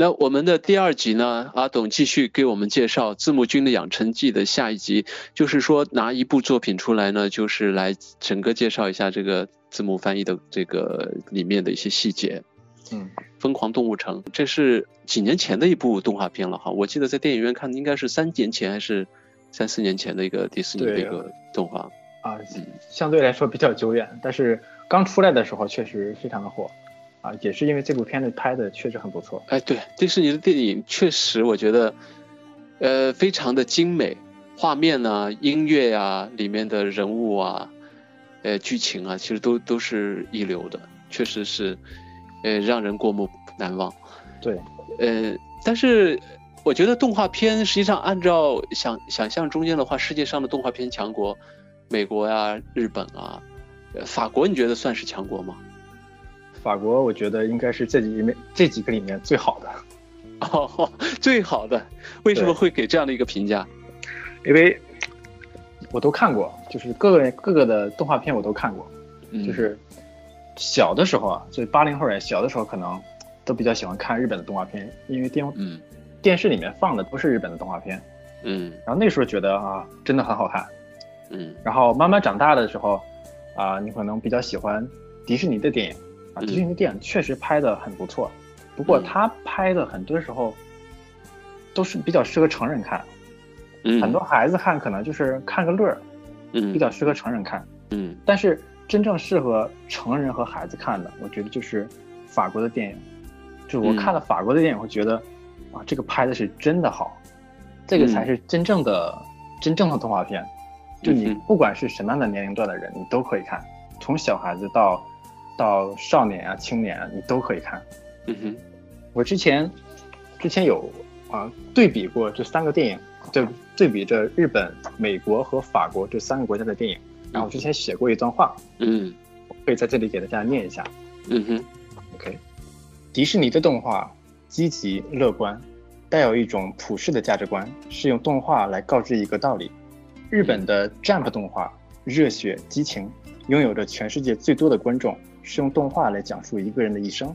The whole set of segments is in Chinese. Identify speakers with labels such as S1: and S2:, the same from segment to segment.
S1: 那我们的第二集呢，阿董继续给我们介绍《字幕君的养成记》的下一集，就是说拿一部作品出来呢，就是来整个介绍一下这个字幕翻译的这个里面的一些细节。
S2: 嗯，
S1: 疯狂动物城，这是几年前的一部动画片了哈，我记得在电影院看应该是三年前还是三四年前的一个迪士尼的一个动画。
S2: 啊，相对来说比较久远，但是刚出来的时候确实非常的火。啊，也是因为这部片子拍的确实很不错。
S1: 哎，对，迪士尼的电影确实，我觉得，呃，非常的精美，画面啊、音乐呀、里面的人物啊、呃，剧情啊，其实都都是一流的，确实是，呃，让人过目难忘。
S2: 对，
S1: 呃，但是我觉得动画片实际上按照想想象中间的话，世界上的动画片强国，美国呀、日本啊、法国，你觉得算是强国吗？
S2: 法国，我觉得应该是这几里面这几个里面最好的，
S1: 哦，最好的，为什么会给这样的一个评价？
S2: 因为我都看过，就是各个各个的动画片我都看过，就是小的时候啊，就八零后人小的时候可能都比较喜欢看日本的动画片，因为电
S1: 嗯。
S2: 电视里面放的都是日本的动画片，
S1: 嗯，
S2: 然后那时候觉得啊，真的很好看，
S1: 嗯，
S2: 然后慢慢长大的时候啊，你可能比较喜欢迪士尼的电影。啊，迪士尼电影确实拍的很不错，不过他拍的很多时候都是比较适合成人看，
S1: 嗯，
S2: 很多孩子看可能就是看个乐儿，
S1: 嗯，
S2: 比较适合成人看，
S1: 嗯，
S2: 但是真正适合成人和孩子看的，我觉得就是法国的电影，就是我看了法国的电影会觉得啊，这个拍的是真的好，这个才是真正的真正的动画片，就你不管是什么样的年龄段的人，你都可以看，从小孩子到。到少年啊、青年啊，你都可以看。
S1: 嗯哼，
S2: 我之前之前有啊对比过这三个电影，就对比着日本、美国和法国这三个国家的电影。然后我之前写过一段话，
S1: 嗯，
S2: 我可以在这里给大家念一下。
S1: 嗯哼
S2: ，OK，迪士尼的动画积极乐观，带有一种普世的价值观，是用动画来告知一个道理。日本的 Jump 动画热血激情，拥有着全世界最多的观众。是用动画来讲述一个人的一生，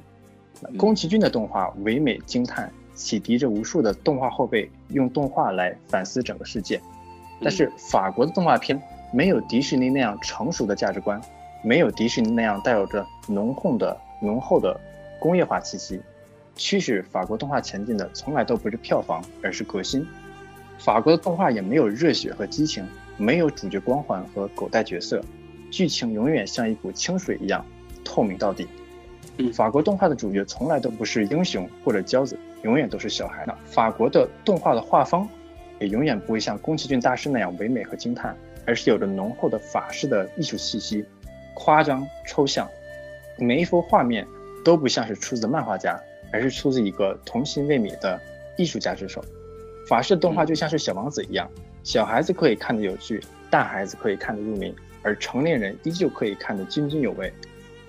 S2: 宫崎骏的动画唯美惊叹，启迪着无数的动画后辈用动画来反思整个世界。但是法国的动画片没有迪士尼那样成熟的价值观，没有迪士尼那样带有着浓厚的浓厚的工业化气息。驱使法国动画前进的从来都不是票房，而是革新。法国的动画也没有热血和激情，没有主角光环和狗带角色，剧情永远像一股清水一样。透明到底。
S1: 嗯，
S2: 法国动画的主角从来都不是英雄或者骄子，永远都是小孩。那法国的动画的画风也永远不会像宫崎骏大师那样唯美和惊叹，而是有着浓厚的法式的艺术气息，夸张抽象。每一幅画面都不像是出自漫画家，而是出自一个童心未泯的艺术家之手。法式动画就像是小王子一样，小孩子可以看得有趣，大孩子可以看得入迷，而成年人依旧可以看得津津有味。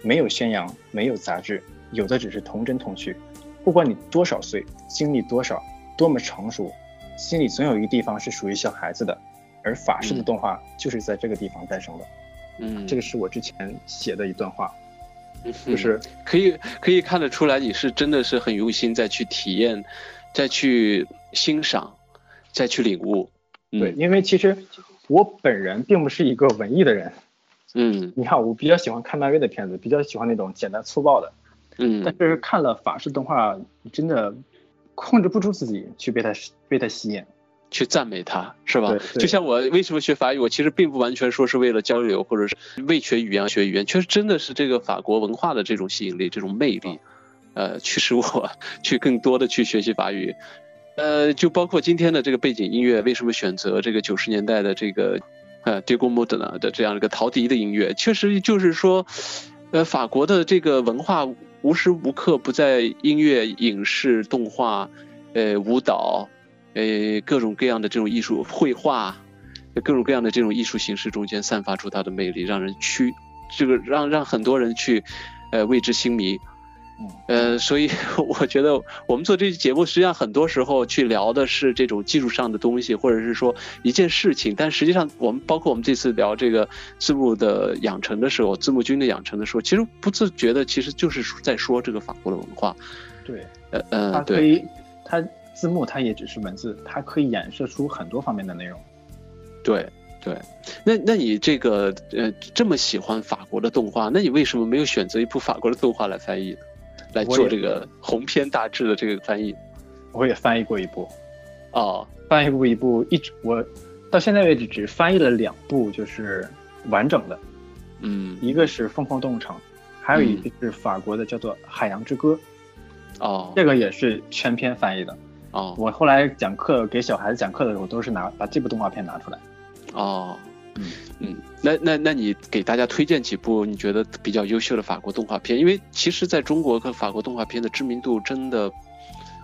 S2: 没有宣扬，没有杂质，有的只是童真童趣。不管你多少岁，经历多少，多么成熟，心里总有一个地方是属于小孩子的。而法式的动画就是在这个地方诞生的。
S1: 嗯，
S2: 这个是我之前写的一段话，就是
S1: 可以可以看得出来，你是真的是很用心在去体验，再去欣赏，再去领悟。
S2: 对，因为其实我本人并不是一个文艺的人。
S1: 嗯，
S2: 你看，我比较喜欢看漫威的片子，比较喜欢那种简单粗暴的。
S1: 嗯，
S2: 但是看了法式动画，真的控制不住自己去被它被它吸引，
S1: 去赞美它，是吧？就像我为什么学法语，我其实并不完全说是为了交流，或者是为学语言学语言，确实真的是这个法国文化的这种吸引力、这种魅力，呃，驱使我 去更多的去学习法语。呃，就包括今天的这个背景音乐，为什么选择这个九十年代的这个。呃，Diego Modena 的这样一个陶笛的音乐，确实就是说，呃，法国的这个文化无时无刻不在音乐、影视、动画、呃，舞蹈，呃，各种各样的这种艺术、绘画，各种各样的这种艺术形式中间散发出它的魅力，让人去这个让让很多人去，呃，为之心迷。呃，所以 我觉得我们做这期节目，实际上很多时候去聊的是这种技术上的东西，或者是说一件事情。但实际上，我们包括我们这次聊这个字幕的养成的时候，字幕君的养成的时候，其实不自觉的，其实就是在说这个法国的文化。
S2: 对，
S1: 呃嗯，
S2: 它可以，它字幕它也只是文字，它可以衍射出很多方面的内容。
S1: 对对，那那你这个呃这么喜欢法国的动画，那你为什么没有选择一部法国的动画来翻译呢？来做这个鸿篇大志的这个翻译？
S2: 我也翻译过一部，
S1: 哦，
S2: 翻译过一部，一直我到现在为止只翻译了两部，就是完整的。
S1: 嗯，
S2: 一个是《疯狂动物城》，还有一个是法国的叫做《海洋之歌》。
S1: 哦，
S2: 这个也是全篇翻译的。
S1: 哦，
S2: 我后来讲课给小孩子讲课的时候，都是拿把这部动画片拿出来。
S1: 哦，
S2: 嗯
S1: 嗯，那那那你给大家推荐几部你觉得比较优秀的法国动画片？因为其实在中国和法国动画片的知名度真的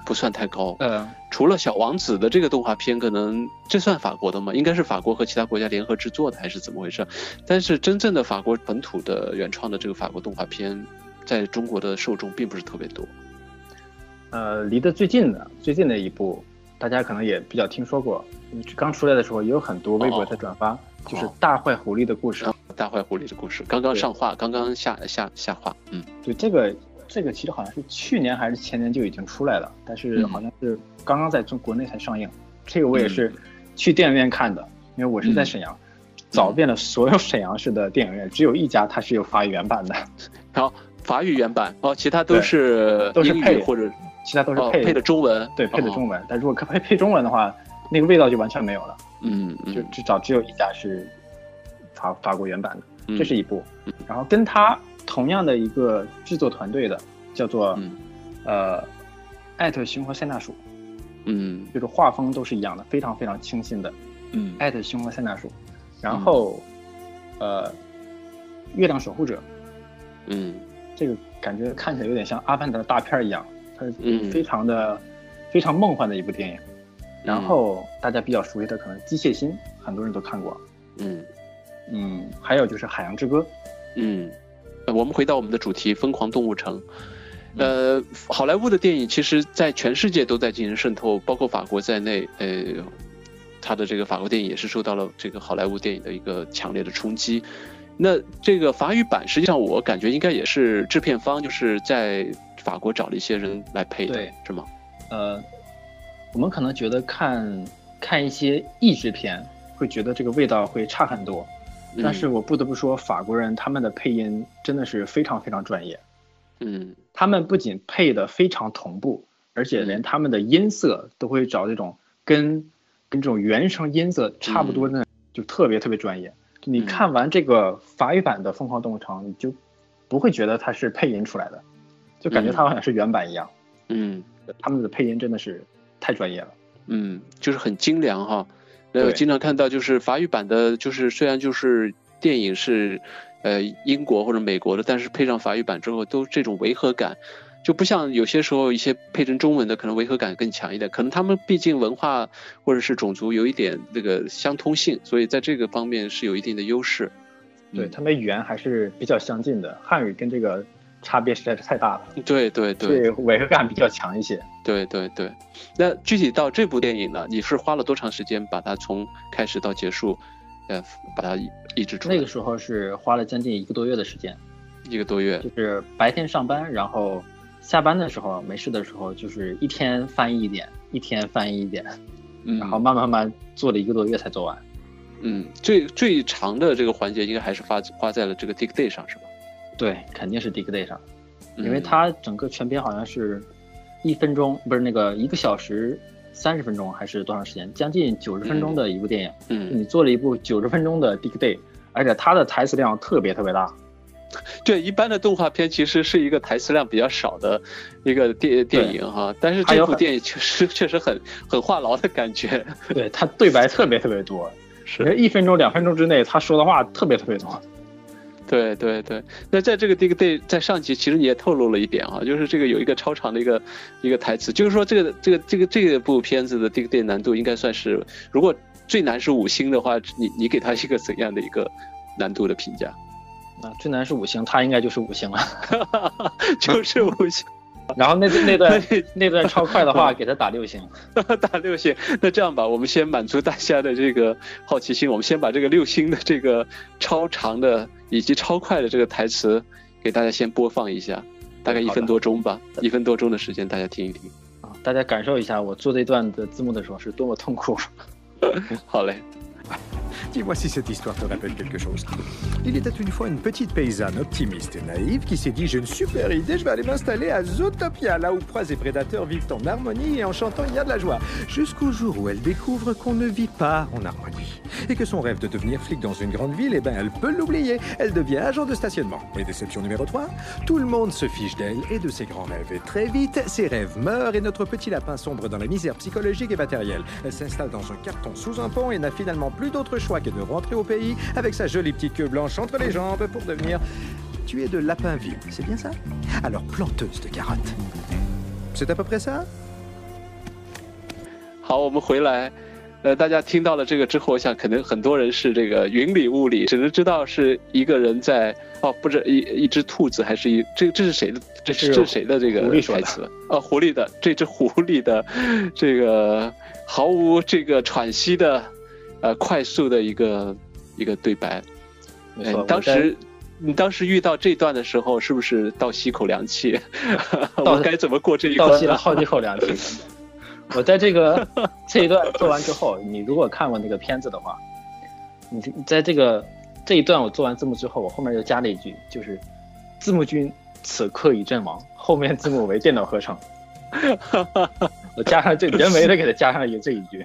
S1: 不算太高。
S2: 嗯，
S1: 除了小王子的这个动画片，可能这算法国的吗？应该是法国和其他国家联合制作的，还是怎么回事？但是真正的法国本土的原创的这个法国动画片，在中国的受众并不是特别多。
S2: 呃，离得最近的最近的一部，大家可能也比较听说过，刚出来的时候也有很多微博在转发，就是《大坏狐狸的故事》。
S1: 大坏狐狸的故事刚刚上画，刚刚下下下画。嗯，
S2: 对，这个这个其实好像是去年还是前年就已经出来了，但是好像是刚刚在中国内才上映。这个我也是去电影院看的，因为我是在沈阳，找遍了所有沈阳市的电影院，只有一家它是有法语原版的。
S1: 好，法语原版哦，其他都是
S2: 都是配
S1: 或者。
S2: 其他都是
S1: 配
S2: 配
S1: 的中文，
S2: 对，配的中文。但如果配配中文的话，那个味道就完全没有了。
S1: 嗯
S2: 嗯，就至少只有一家是法法国原版
S1: 的，
S2: 这是一部。然后跟他同样的一个制作团队的叫做呃艾特熊和塞纳鼠，
S1: 嗯，
S2: 就是画风都是一样的，非常非常清新的。
S1: 嗯，
S2: 艾特熊和塞纳鼠，然后呃月亮守护者，
S1: 嗯，
S2: 这个感觉看起来有点像阿凡达的大片一样。它，非常的非常梦幻的一部电影。然后大家比较熟悉的可能《机械心》，很多人都看过。
S1: 嗯
S2: 嗯，还有就是《海洋之歌》。
S1: 嗯，我们回到我们的主题《疯狂动物城》。呃，好莱坞的电影其实在全世界都在进行渗透，包括法国在内。呃，他的这个法国电影也是受到了这个好莱坞电影的一个强烈的冲击。那这个法语版，实际上我感觉应该也是制片方就是在。法国找了一些人来配的，是吗？
S2: 呃，我们可能觉得看看一些译制片，会觉得这个味道会差很多。但是我不得不说，法国人他们的配音真的是非常非常专业。
S1: 嗯，
S2: 他们不仅配的非常同步，而且连他们的音色都会找这种跟跟这种原声音色差不多的，就特别特别专业。你看完这个法语版的《疯狂动物城》，你就不会觉得它是配音出来的。就感觉它好像是原版一样，
S1: 嗯，
S2: 他们的配音真的是太专业了，
S1: 嗯，就是很精良哈。呃，经常看到就是法语版的，就是虽然就是电影是呃英国或者美国的，但是配上法语版之后，都这种违和感，就不像有些时候一些配成中文的可能违和感更强一点。可能他们毕竟文化或者是种族有一点那个相通性，所以在这个方面是有一定的优势。
S2: 对他们语言还是比较相近的，汉语跟这个。差别实在是太大了，
S1: 对对对，
S2: 对违和感比较强一些。
S1: 对对对，那具体到这部电影呢，你是花了多长时间把它从开始到结束，呃，把它译制出？
S2: 那个时候是花了将近一个多月的时间，
S1: 一个多月，
S2: 就是白天上班，然后下班的时候没事的时候，就是一天翻译一点，一天翻译一点，嗯然后慢慢慢做了一个多月才做完。
S1: 嗯，最最长的这个环节应该还是花花在了这个 Dig Day 上，是吧？
S2: 对，肯定是 Dickday 上，因为它整个全篇好像是一分钟，不是那个一个小时三十分钟还是多长时间？将近九十分钟的一部电影。
S1: 嗯，
S2: 你做了一部九十分钟的 Dickday，而且它的台词量特别特别大。
S1: 对，一般的动画片其实是一个台词量比较少的一个电电影哈，但是这部电影确实确实很很话痨的感觉。
S2: 对，它对白特别特别多，
S1: 是
S2: 一分钟两分钟之内他说的话特别特别多。
S1: 对对对，那在这个 Dig Day 在上集其实你也透露了一点啊，就是这个有一个超长的一个一个台词，就是说这个这个这个这部片子的 Dig Day 难度应该算是，如果最难是五星的话，你你给他一个怎样的一个难度的评价？
S2: 啊，最难是五星，他应该就是五星了，
S1: 就是五星。
S2: 然后那那段那段超快的话，给他打六星，
S1: 打六星。那这样吧，我们先满足大家的这个好奇心，我们先把这个六星的这个超长的以及超快的这个台词给大家先播放一下。大概一分多钟吧，一分多钟的时间，大家听一听。
S2: 啊，大家感受一下我做这段的字幕的时候是多么痛苦。
S1: 好嘞。
S3: Dis-moi si cette histoire te rappelle quelque chose. Il était une fois une petite paysanne optimiste et naïve qui s'est dit J'ai une super idée, je vais aller m'installer à Zootopia, là où proies et prédateurs vivent en harmonie et en chantant il y a de la joie. Jusqu'au jour où elle découvre qu'on ne vit pas en harmonie. Et que son rêve de devenir flic dans une grande ville, eh ben, elle peut l'oublier. Elle devient agent de stationnement. Et déception numéro 3 Tout le monde se fiche d'elle et de ses grands rêves. Et très vite, ses rêves meurent et notre petit lapin sombre dans la misère psychologique et matérielle. Elle s'installe dans un carton sous un pont et n'a finalement plus d'autre choix que de rentrer au pays avec sa jolie petite queue blanche entre les jambes pour devenir tuer de Lapinville. C'est bien ça Alors planteuse de carottes. C'est à peu près ça
S1: 好，我们回来。呃，大家听到了这个之后，我想可能很多人是这个云里雾里，只能知道是一个人在哦，不是一一只兔子，还是一这这是谁的？这是这是谁的这个台词？哦，狐狸的，这只狐狸的这个毫无这个喘息的。 呃，快速的一个一个对白。当时你当时遇到这段的时候，是不是倒吸口凉气？我该怎么过这一关？
S2: 倒吸了好几口凉气。我在这个 这一段做完之后，你如果看过那个片子的话，你在这个这一段我做完字幕之后，我后面又加了一句，就是字幕君此刻已阵亡，后面字幕为电脑合成。我加上这人为的给他加上一这一句。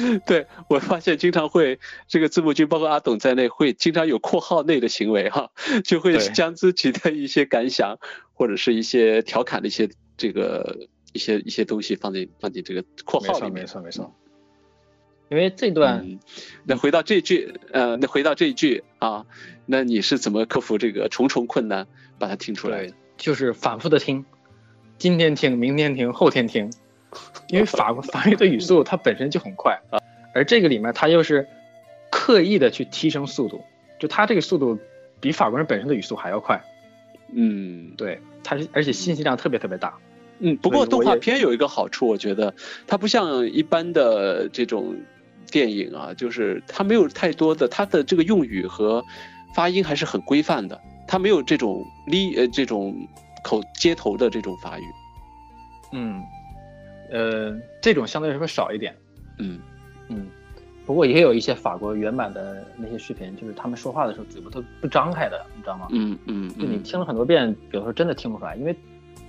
S1: 对我发现经常会这个字幕君，包括阿董在内，会经常有括号内的行为哈，就会将自己的一些感想或者是一些调侃的一些这个一些一些东西放进放进这个括号里面。
S2: 没错没错。因为这段，
S1: 那回到这句，呃，那回到这一句啊，那你是怎么克服这个重重困难把它听出来？
S2: 就是反复的听，今天听，明天听，后天听。因为法国法语的语速它本身就很快啊，而这个里面它又是刻意的去提升速度，就它这个速度比法国人本身的语速还要快。
S1: 嗯，
S2: 对，它是而且信息量特别特别大。
S1: 嗯，不过动画片有一个好处，我觉得它不像一般的这种电影啊，就是它没有太多的它的这个用语和发音还是很规范的，它没有这种哩呃这种口接头的这种法语。
S2: 嗯。呃，这种相对来说少一点，
S1: 嗯
S2: 嗯，不过也有一些法国原版的那些视频，就是他们说话的时候嘴巴都不张开的，你知道吗？
S1: 嗯嗯，
S2: 就你听了很多遍，有时候真的听不出来，因为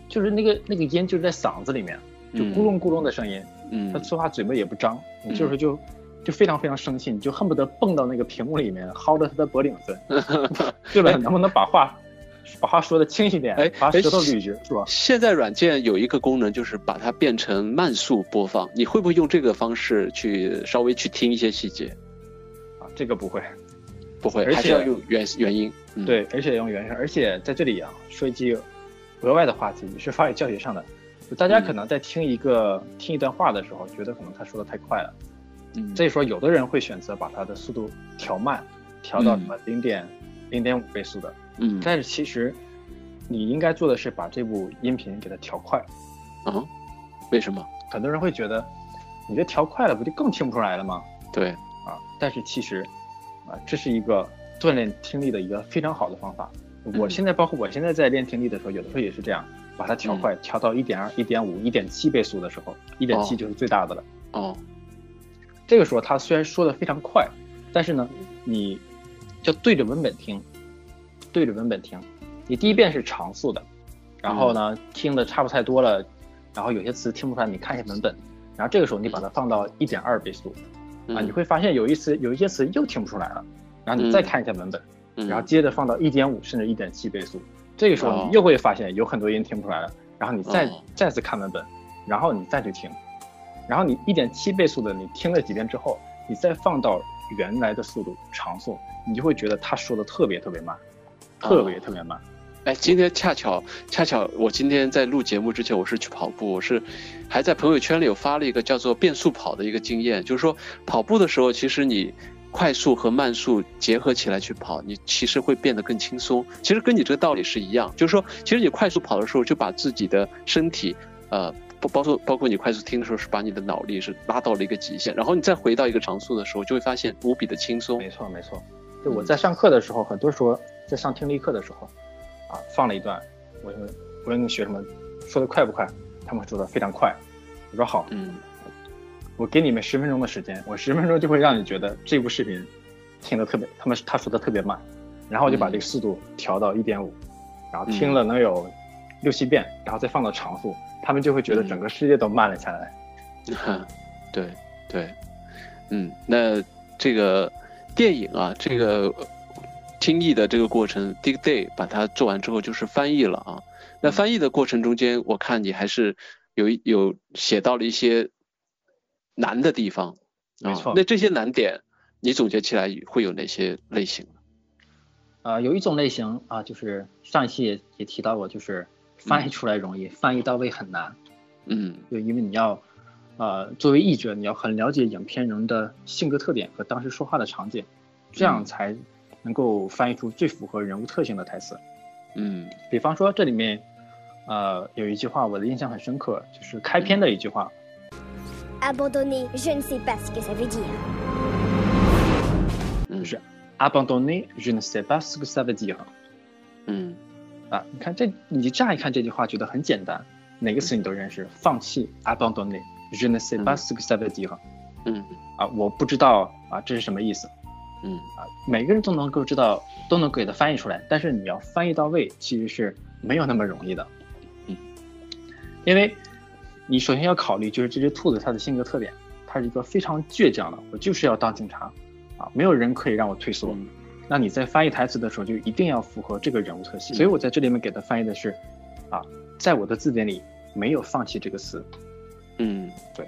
S2: 就是那个那个音就是在嗓子里面，就咕隆咕隆的声音，
S1: 嗯，
S2: 他说话嘴巴也不张，你就是就就非常非常生气，你就恨不得蹦到那个屏幕里面薅着他的脖领子，对吧？能不能把话？把话说的轻一点，哎，把舌头捋直，是吧？
S1: 现在软件有一个功能，就是把它变成慢速播放。你会不会用这个方式去稍微去听一些细节？
S2: 啊，这个不会，
S1: 不会，还是要用原原音。
S2: 对，而且用原声。而且在这里啊，说一句额外的话题，是发给教学上的。大家可能在听一个听一段话的时候，觉得可能他说的太快了。
S1: 嗯，
S2: 所以说有的人会选择把它的速度调慢，调到什么零点零点五倍速的。
S1: 嗯，
S2: 但是其实，你应该做的是把这部音频给它调快，
S1: 啊？为什么？
S2: 很多人会觉得，你这调快了不就更听不出来了吗？
S1: 对，
S2: 啊，但是其实，啊，这是一个锻炼听力的一个非常好的方法。我现在包括我现在在练听力的时候，有的时候也是这样，把它调快，调到一点二、一点五、一点七倍速的时候，一点七就是最大的了。
S1: 哦，
S2: 这个时候他虽然说的非常快，但是呢，你就对着文本听。对着文本听，你第一遍是常速的，然后呢听的差不太多了，然后有些词听不出来，你看一下文本，然后这个时候你把它放到一点二倍速，啊，你会发现有一词有一些词又听不出来了，然后你再看一下文本，然后接着放到一点五甚至一点七倍速，这个时候你又会发现有很多音听不出来了，然后你再再次看文本，然后你再去听，然后你一点七倍速的你听了几遍之后，你再放到原来的速度常速，你就会觉得他说的特别特别慢。特别特别慢，
S1: 哎，今天恰巧恰巧，我今天在录节目之前，我是去跑步，我是还在朋友圈里有发了一个叫做变速跑的一个经验，就是说跑步的时候，其实你快速和慢速结合起来去跑，你其实会变得更轻松。其实跟你这个道理是一样，就是说，其实你快速跑的时候，就把自己的身体，呃，包包括包括你快速听的时候，是把你的脑力是拉到了一个极限，然后你再回到一个常速的时候，就会发现无比的轻松。
S2: 没错没错，就我在上课的时候，很多时候。在上听力课的时候，啊，放了一段，我我问你学什么，说的快不快？他们说的非常快。我说好，
S1: 嗯
S2: 我给你们十分钟的时间，我十分钟就会让你觉得这部视频听得特别，他们他说的特别慢，然后我就把这个速度调到一点五，然后听了能有六七遍，然后再放到长速，他们就会觉得整个世界都慢了下来。
S1: 哈，对对，嗯，那这个电影啊，这个听译的这个过程，Dig Day 把它做完之后就是翻译了啊。那翻译的过程中间，我看你还是有一有写到了一些难的地方啊。
S2: 没错
S1: 那这些难点，你总结起来会有哪些类型？
S2: 啊、有一种类型啊，就是上一期也也提到过，就是翻译出来容易，翻译到位很难。
S1: 嗯
S2: 就因为你要，呃，作为译者，你要很了解影片人的性格特点和当时说话的场景，这样
S1: 嗯。
S2: 才能够翻译出最符合人物特性的台词。
S1: 嗯。
S2: 比方说这里面，呃，有一句话我的印象很深刻，就是开篇的一句话
S4: ，Abandonner, je ne sais pas ce que ça veut dire.
S1: 嗯。
S2: 是 abandonner je ne sais pas ce que ça veut dire
S1: 嗯。
S2: 啊，你看这你乍一看这句话觉得很简单，哪个词你都认识，放弃 abandonner je ne sais pas ce que ça veut dire
S1: 嗯
S2: 啊，我不知道啊这是什么意思。
S1: 嗯
S2: 啊，每个人都能够知道，都能给它翻译出来，但是你要翻译到位，其实是没有那么容易的。
S1: 嗯，
S2: 因为你首先要考虑，就是这只兔子它的性格特点，它是一个非常倔强的，我就是要当警察，啊，没有人可以让我退缩。
S1: 嗯
S2: 那你在翻译台词的时候，就一定要符合这个人物特性。所以我在这里面给它翻译的是，啊，在我的字典里没有放弃这个词，
S1: 嗯对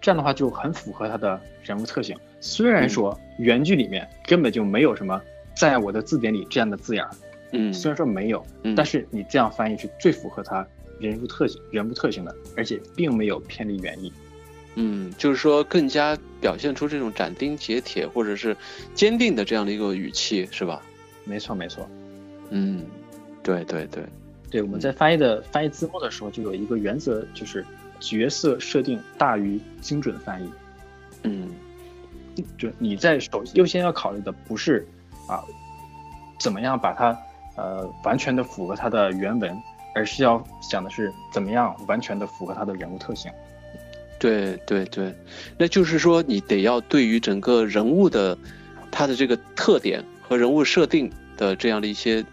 S2: 这样的话就很符合他的人物特性。虽然说原剧里面根本就没有什么在我的字典里这样的字眼儿，
S1: 嗯
S2: 虽然说没有，
S1: 嗯，
S2: 但是你这样翻译是最符合他人物特性、人物特性的，而且并没有偏离原意。
S1: 嗯，就是说更加表现出这种斩钉截铁或者是坚定的这样的一个语气，是吧？
S2: 没错，没错。
S1: 嗯，对对对，
S2: 对，我们在翻译的翻译字幕的时候，就有一个原则，就是角色设定大于精准翻译。
S1: 嗯
S2: 就你在首优先要考虑的不是啊，怎么样把它呃完全的符合它的原文，而是要想的是怎么样完全的符合它的人物特性。
S1: 对对对，那就是说你得要对于整个人物的他的这个特点和人物设定的这样的一些，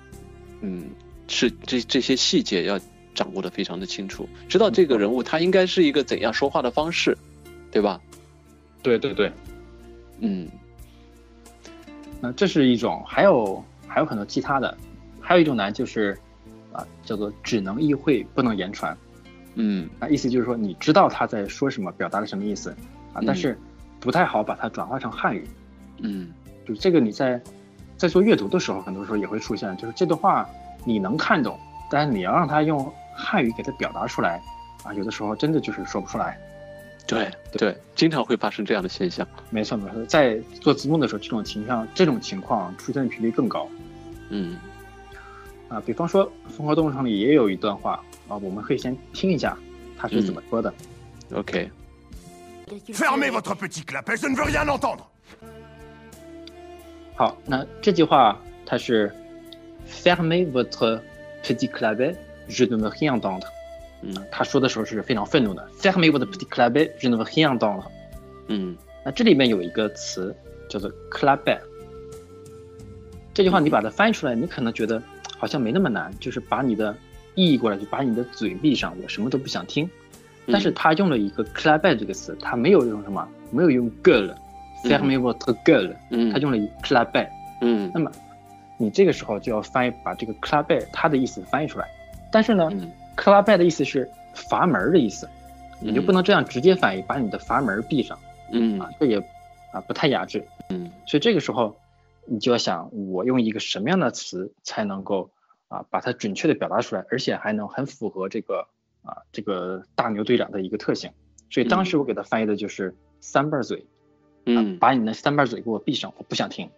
S1: 嗯，是这这些细节要掌握的非常的清楚，知道这个人物他应该是一个怎样说话的方式，对吧？
S2: 对对对，
S1: 嗯
S2: 那这是一种，还有还有很多其他的，还有一种难就是啊叫做只能意会不能言传。
S1: 嗯
S2: 那，意思就是说你知道他在说什么，表达了什么意思啊，但
S1: 嗯
S2: 是不太好把它转化成汉语。
S1: 嗯
S2: 就这个你在在做阅读的时候，很多时候也会出现，就是这段话你能看懂，但是你要让他用汉语给它表达出来啊，有的时候真的就是说不出来。
S1: 对对，经常会发生这样的现象。
S2: 没错没错，在做字幕的时候，这种情况这种情况出现的频率更高
S1: 嗯
S2: 啊。比方说《疯狂动物城》里也有一段话啊，我们可以先听一下他是怎么说的。
S5: ，OK，Fermez votre petit clapet, je ne veux rien entendre
S2: 好，那这句话它是 “Fermez votre petit clavet, je ne veux rien entendre”。
S1: 嗯
S2: 他说的时候是非常愤怒的，“Fermez votre petit clavet, je ne veux rien entendre”。
S1: 嗯
S2: 那这里面有一个词叫做 clapet，这句话你把它翻译出来，你可能觉得好像没那么难，就是把你的意译过来，就把你的嘴闭上，我什么都不想听。但是他用了一个 clapet 这个词，他没有用什么，没有用 gueule，fermez votre gueule，
S1: 嗯，
S2: 他用了一 clapet。
S1: 嗯
S2: 那么你这个时候就要翻译把这个 clapet 它的意思翻译出来，但是呢
S1: 嗯
S2: ，clapet 的意思是阀门的意思，你就
S1: 嗯
S2: 不能这样直接翻译，把你的阀门闭上。
S1: 嗯
S2: 啊，这也啊不太雅致。
S1: 嗯
S2: 所以这个时候你就要想，我用一个什么样的词才能够啊把它准确的表达出来，而且还能很符合这个啊这个大牛队长的一个特性。所以当时我给他翻译的就是三瓣嘴，
S1: 嗯，
S2: 把你的三瓣嘴给我闭上，我不想听，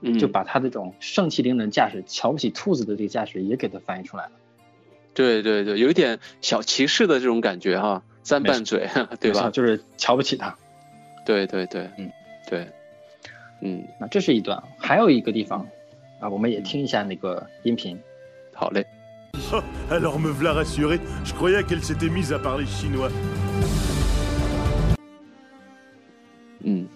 S1: 嗯
S2: 就把他这种盛气凌人的架势，瞧不起兔子的这个架势也给他翻译出来了。
S1: 对对对，有一点小歧视的这种感觉哈，三
S2: 没错
S1: 瓣嘴，对吧？
S2: 就是瞧不起他。
S1: 对对对，
S2: 嗯，
S1: 对，嗯，
S2: 那这是一段，还有一个地方啊，我们也听一下那个音频。
S1: 好嘞。
S5: Oh, alors me voilà rassuré. Je croyais qu'elle s'était mise à parler chinois.
S1: 嗯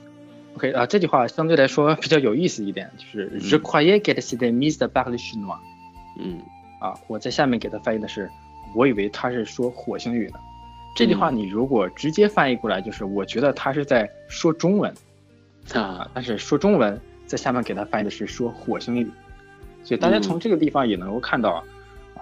S2: OK 啊，这句话相对来说比较有意思一点，就是 Je croyais qu'elle s'était mise à parler chinois。
S1: 嗯
S2: 啊，我在下面给他翻译的是，我以为他是说火星语呢。这句话你如果直接翻译过来，就是我觉得他是在说中文
S1: 啊。
S2: 啊，但是说中文在下面给他翻译的是说火星语，所以大家从这个地方也能够看到啊，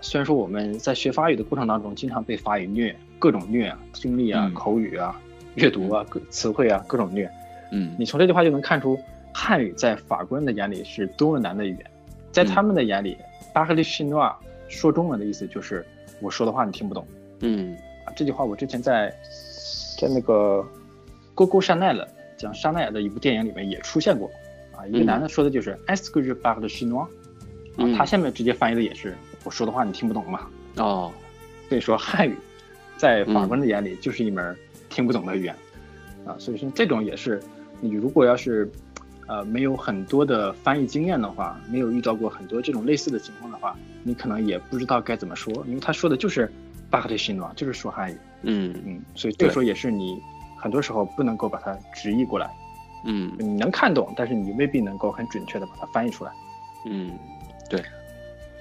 S2: 虽然说我们在学法语的过程当中经常被法语虐，各种虐啊，听力啊、
S1: 嗯。
S2: 口语啊、阅读啊、各词汇啊各种虐，
S1: 嗯。
S2: 你从这句话就能看出汉语在法国人的眼里是多么难的语言，在他们的眼里，巴赫利希诺瓦说中文的意思就是我说的话你听不懂
S1: 嗯
S2: 啊。这句话我之前在在那个《Gogo Chanel》讲香奈儿的一部电影里面也出现过啊，一个
S1: 嗯
S2: 男的说的就是 Est-ce que je parle chinois？啊
S1: 嗯，
S2: 他下面直接翻译的也是我说的话你听不懂嘛。
S1: 哦
S2: 所以说汉语在法国人的眼里就是一门听不懂的语言、啊，所以说这种也是你如果要是呃没有很多的翻译经验的话，没有遇到过很多这种类似的情况的话，你可能也不知道该怎么说，因为他说的就是巴克利什诺，就是说汉语，
S1: 嗯
S2: 嗯，所以这个时候也是你很多时候不能够把它直译过来，
S1: 嗯
S2: 你能看懂，但是你未必能够很准确的把它翻译出来。
S1: 嗯对。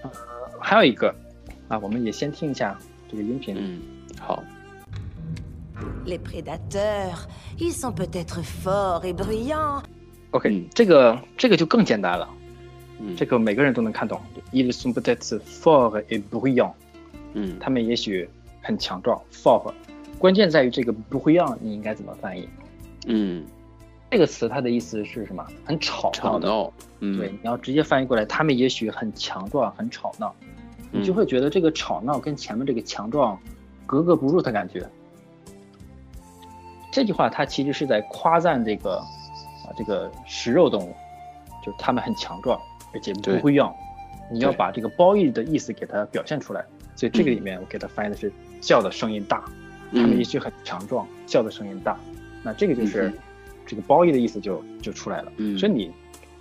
S2: 呃还有一个啊，我们也先听一下这个音频。
S1: 嗯，好
S6: ，Les prédateurs, ils sont peut-être forts et bruyants,
S2: OK，、
S1: 嗯
S2: 这个这个就更简单了。
S1: 嗯
S2: 这个每个人都能看懂。Ils sont peut-être forts et bruyants，
S1: 嗯
S2: 他们也许很强壮，fort。关键在于这个 bruyant 你应该怎么翻译？
S1: 嗯，
S2: 这个词它的意思是什么？很吵。
S1: 吵闹，嗯
S2: 对，你要直接翻译过来，他们也许很强壮，很吵闹，你就
S1: 嗯
S2: 会觉得这个吵闹跟前面这个强壮格格不入的感觉。这句话它其实是在夸赞这个啊这个食肉动物，就是它们很强壮，而且不会用。你要把这个褒义的意思给它表现出来，所以这个里面我给它翻译的是叫的声音大，他们一句很强壮，叫的声音大。那这个就是
S1: 嗯
S2: 这个褒义的意思就就出来了。
S1: 嗯
S2: 所以你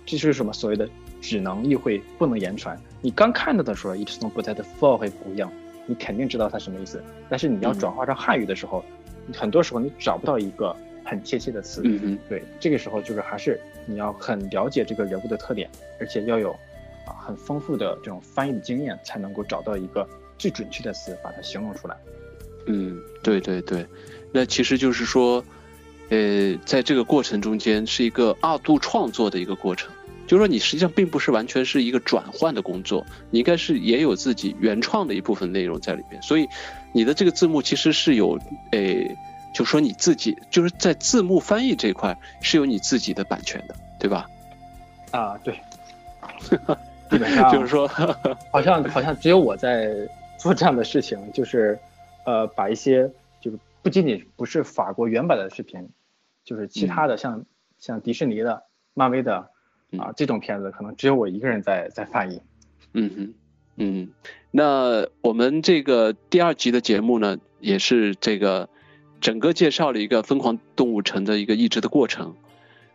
S2: 这就是什么所谓的只能意会不能言传。你刚看到的时候，一直从不太的 for 会不一样，你肯定知道它什么意思。但是你要
S1: 嗯
S2: 转化成汉语的时候，很多时候你找不到一个很贴切的词。
S1: 嗯嗯
S2: 对，这个时候就是还是你要很了解这个人物的特点，而且要有啊很丰富的这种翻译的经验，才能够找到一个最准确的词把它形容出来。
S1: 嗯，对对对，那其实就是说，呃，在这个过程中间是一个二度创作的一个过程，就是说你实际上并不是完全是一个转换的工作，你应该是也有自己原创的一部分内容在里边，所以你的这个字幕其实是有，呃，就说你自己就是在字幕翻译这块是有你自己的版权的，对吧？
S2: 啊，对，基本上
S1: 就是说，
S2: 好像好像只有我在做这样的事情，就是呃，把一些就是不仅仅不是法国原版的视频，就是其他的像、像迪士尼的、漫威的啊、
S1: 嗯
S2: 这种片子，可能只有我一个人在在翻译。
S1: 嗯哼，嗯，那我们这个第二集的节目呢，也是这个整个介绍了一个《疯狂动物城》的一个译制的过程。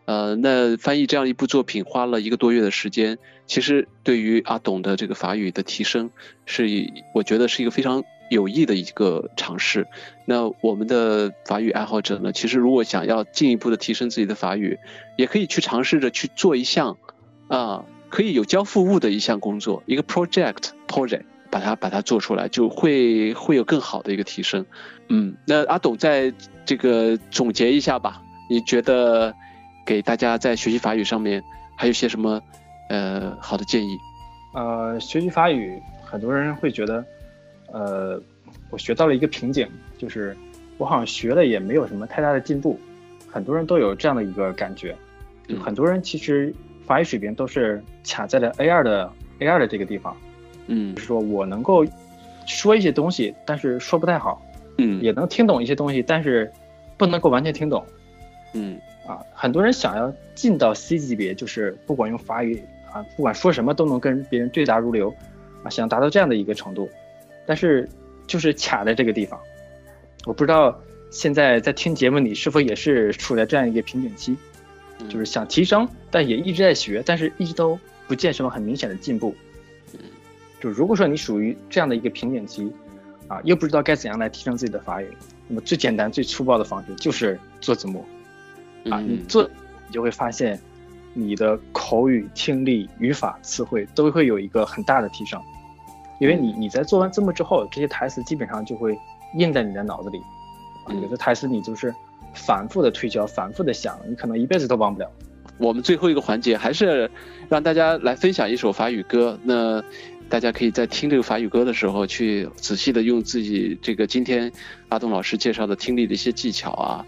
S1: 呃，那翻译这样一部作品花了一个多月的时间，其实对于阿董的这个法语的提升，是一我觉得是一个非常有益的一个尝试。那我们的法语爱好者呢，其实如果想要进一步的提升自己的法语，也可以去尝试着去做一项啊、可以有交付物的一项工作，一个 project project，把它把它做出来，就会会有更好的一个提升。嗯，那阿董在这个总结一下吧，你觉得给大家在学习法语上面还有些什么呃好的建议？
S2: 呃，学习法语，很多人会觉得，呃，我学到了一个瓶颈，就是我好像学了也没有什么太大的进步。很多人都有这样的一个感觉，就
S1: 嗯
S2: 很多人其实法语水平都是卡在了 A 二的 A 二的这个地方，
S1: 嗯
S2: 就是说我能够说一些东西，但是说不太好，
S1: 嗯
S2: 也能听懂一些东西，但是不能够完全听懂。
S1: 嗯
S2: 啊，很多人想要进到 C 级别，就是不管用法语啊，不管说什么都能跟别人对答如流，啊，想达到这样的一个程度，但是就是卡在这个地方。我不知道现在在听节目你是否也是处在这样一个瓶颈期，
S1: 嗯
S2: 就是想提升，但也一直在学，但是一直都不见什么很明显的进步。就如果说你属于这样的一个瓶颈期，啊，又不知道该怎样来提升自己的法语，那么最简单、最粗暴的方式就是做字幕。啊，你做，你就会发现，你的口语、听力、语法、词汇都会有一个很大的提升，因为你你在做完字幕之后，这些台词基本上就会印在你的脑子里。啊，有的台词你就是反复的推敲、反复的想，你可能一辈子都忘不了。
S1: 我们最后一个环节还是让大家来分享一首法语歌。那大家可以在听这个法语歌的时候，去仔细的用自己这个今天阿东老师介绍的听力的一些技巧啊，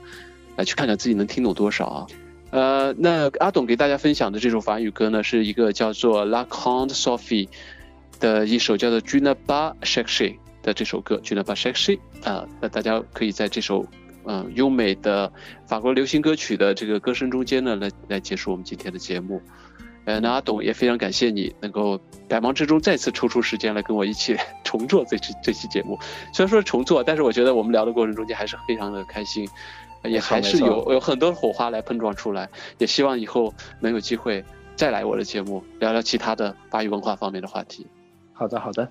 S1: 来去看看自己能听懂多少啊。呃，那阿董给大家分享的这首法语歌呢，是一个叫做 laconde Sophie 的一首叫做 j u n a b a s h a k s h e 的这首歌 j u n a b a s h a k s h e 啊，那大家可以在这首。嗯，优美的法国流行歌曲的这个歌声中间呢，来来结束我们今天的节目。呃，那阿董也非常感谢你能够百忙之中再次抽出时间来跟我一起 重做这期这期节目。虽然说重做，但是我觉得我们聊的过程中间还是非常的开心，也还是有有很多火花来碰撞出来。也希望以后能有机会再来我的节目聊聊其他的巴渝文化方面的话题。
S2: 好的，好的。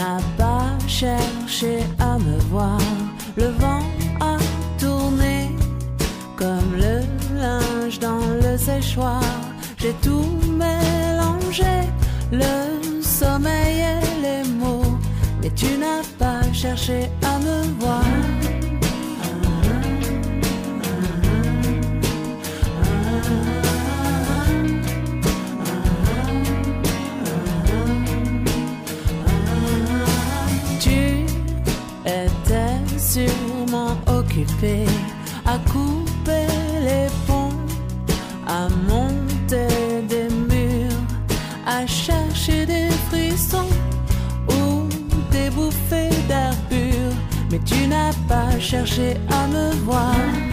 S7: N'a pas cherché à me voir. Le vent a tourné comme le linge dans le séchoir. J'ai tout mélangé, le sommeil et les mots. Mais tu n'as pas cherché à me voir. À couper les ponts, à monter des murs, à chercher des frissons ou des bouffées d'air pur. Mais tu n'as pas cherché à me voir.